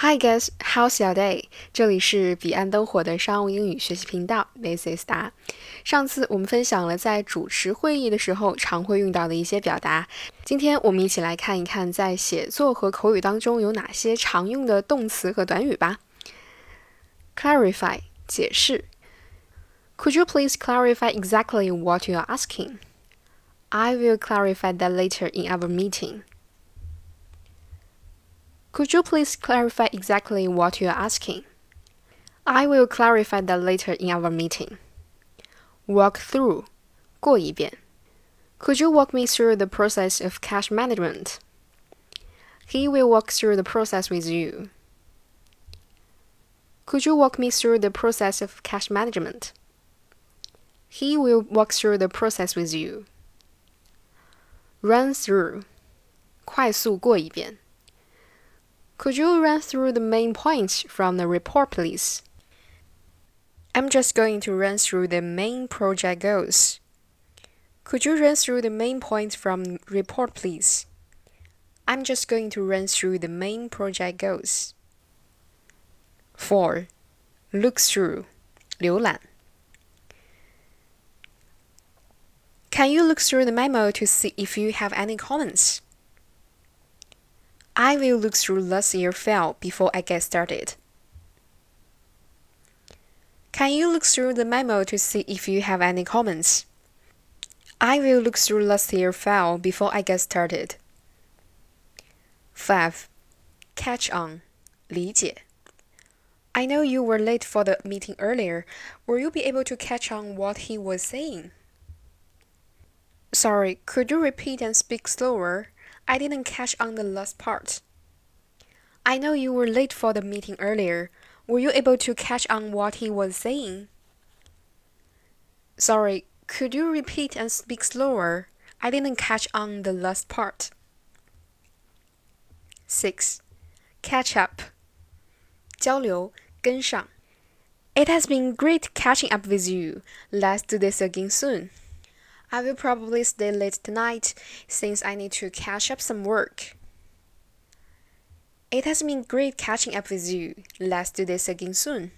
Hi guys, how's your day？这里是彼岸灯火的商务英语学习频道，This is 达。上次我们分享了在主持会议的时候常会用到的一些表达，今天我们一起来看一看在写作和口语当中有哪些常用的动词和短语吧。Clarify，解释。Could you please clarify exactly what you're asking? I will clarify that later in our meeting. Could you please clarify exactly what you are asking? I will clarify that later in our meeting. Walk through, 过一遍. Could you walk me through the process of cash management? He will walk through the process with you. Could you walk me through the process of cash management? He will walk through the process with you. Run through, 快速过一遍. Could you run through the main points from the report, please? I'm just going to run through the main project goals. Could you run through the main points from report, please? I'm just going to run through the main project goals. 4. Look through. 浏览. Can you look through the memo to see if you have any comments? I will look through last year's file before I get started. Can you look through the memo to see if you have any comments? I will look through last year's file before I get started. 5. Catch on. 理解. I know you were late for the meeting earlier. Will you be able to catch on what he was saying? Sorry, could you repeat and speak slower? I didn't catch on the last part. I know you were late for the meeting earlier. Were you able to catch on what he was saying? Sorry, could you repeat and speak slower? I didn't catch on the last part. 6. Catch up. 交流，跟上. It has been great catching up with you. Let's do this again soon. I will probably stay late tonight since I need to catch up some work. It has been great catching up with you. Let's do this again soon.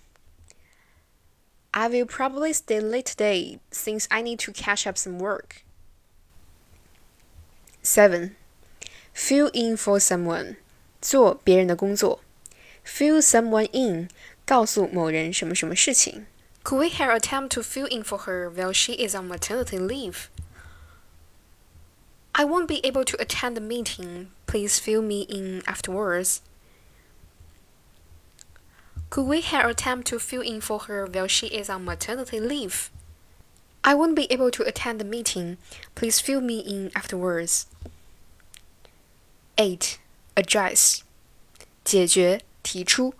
I will probably stay late today since I need to catch up some work. 7. Fill in for someone. 做别人的工作. Fill someone in. 告诉某人什么什么事情. Could we have attempt to fill in for her while she is on maternity leave? I won't be able to attend the meeting. Please fill me in afterwards. Could we have attempt to fill in for her while she is on maternity leave? I won't be able to attend the meeting. Please fill me in afterwards. 8. Address 解决提出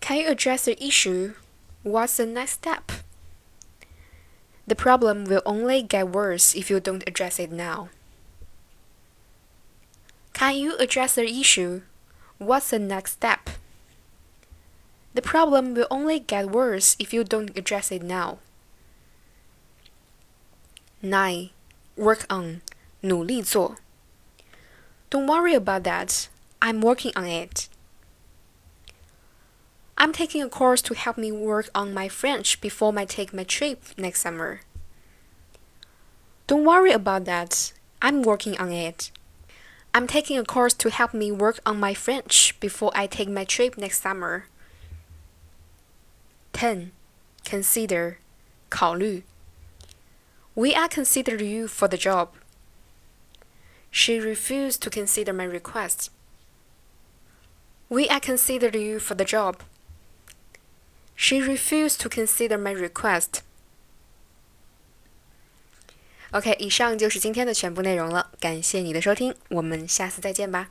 Can you address the issue? What's the next step? The problem will only get worse if you don't address it now. Can you address the issue? What's the next step? The problem will only get worse if you don't address it now. 9. Work on. 努力做. Don't worry about that. I'm working on it. I'm taking a course to help me work on my French before I take my trip next summer. Don't worry about that. I'm working on it. I'm taking a course to help me work on my French before I take my trip next summer. 10. Consider 考虑 We are considered you for the job. She refused to consider my request. We are considered you for the job. She refused to consider my request. OK，以上就是今天的全部内容了。感谢你的收听，我们下次再见吧。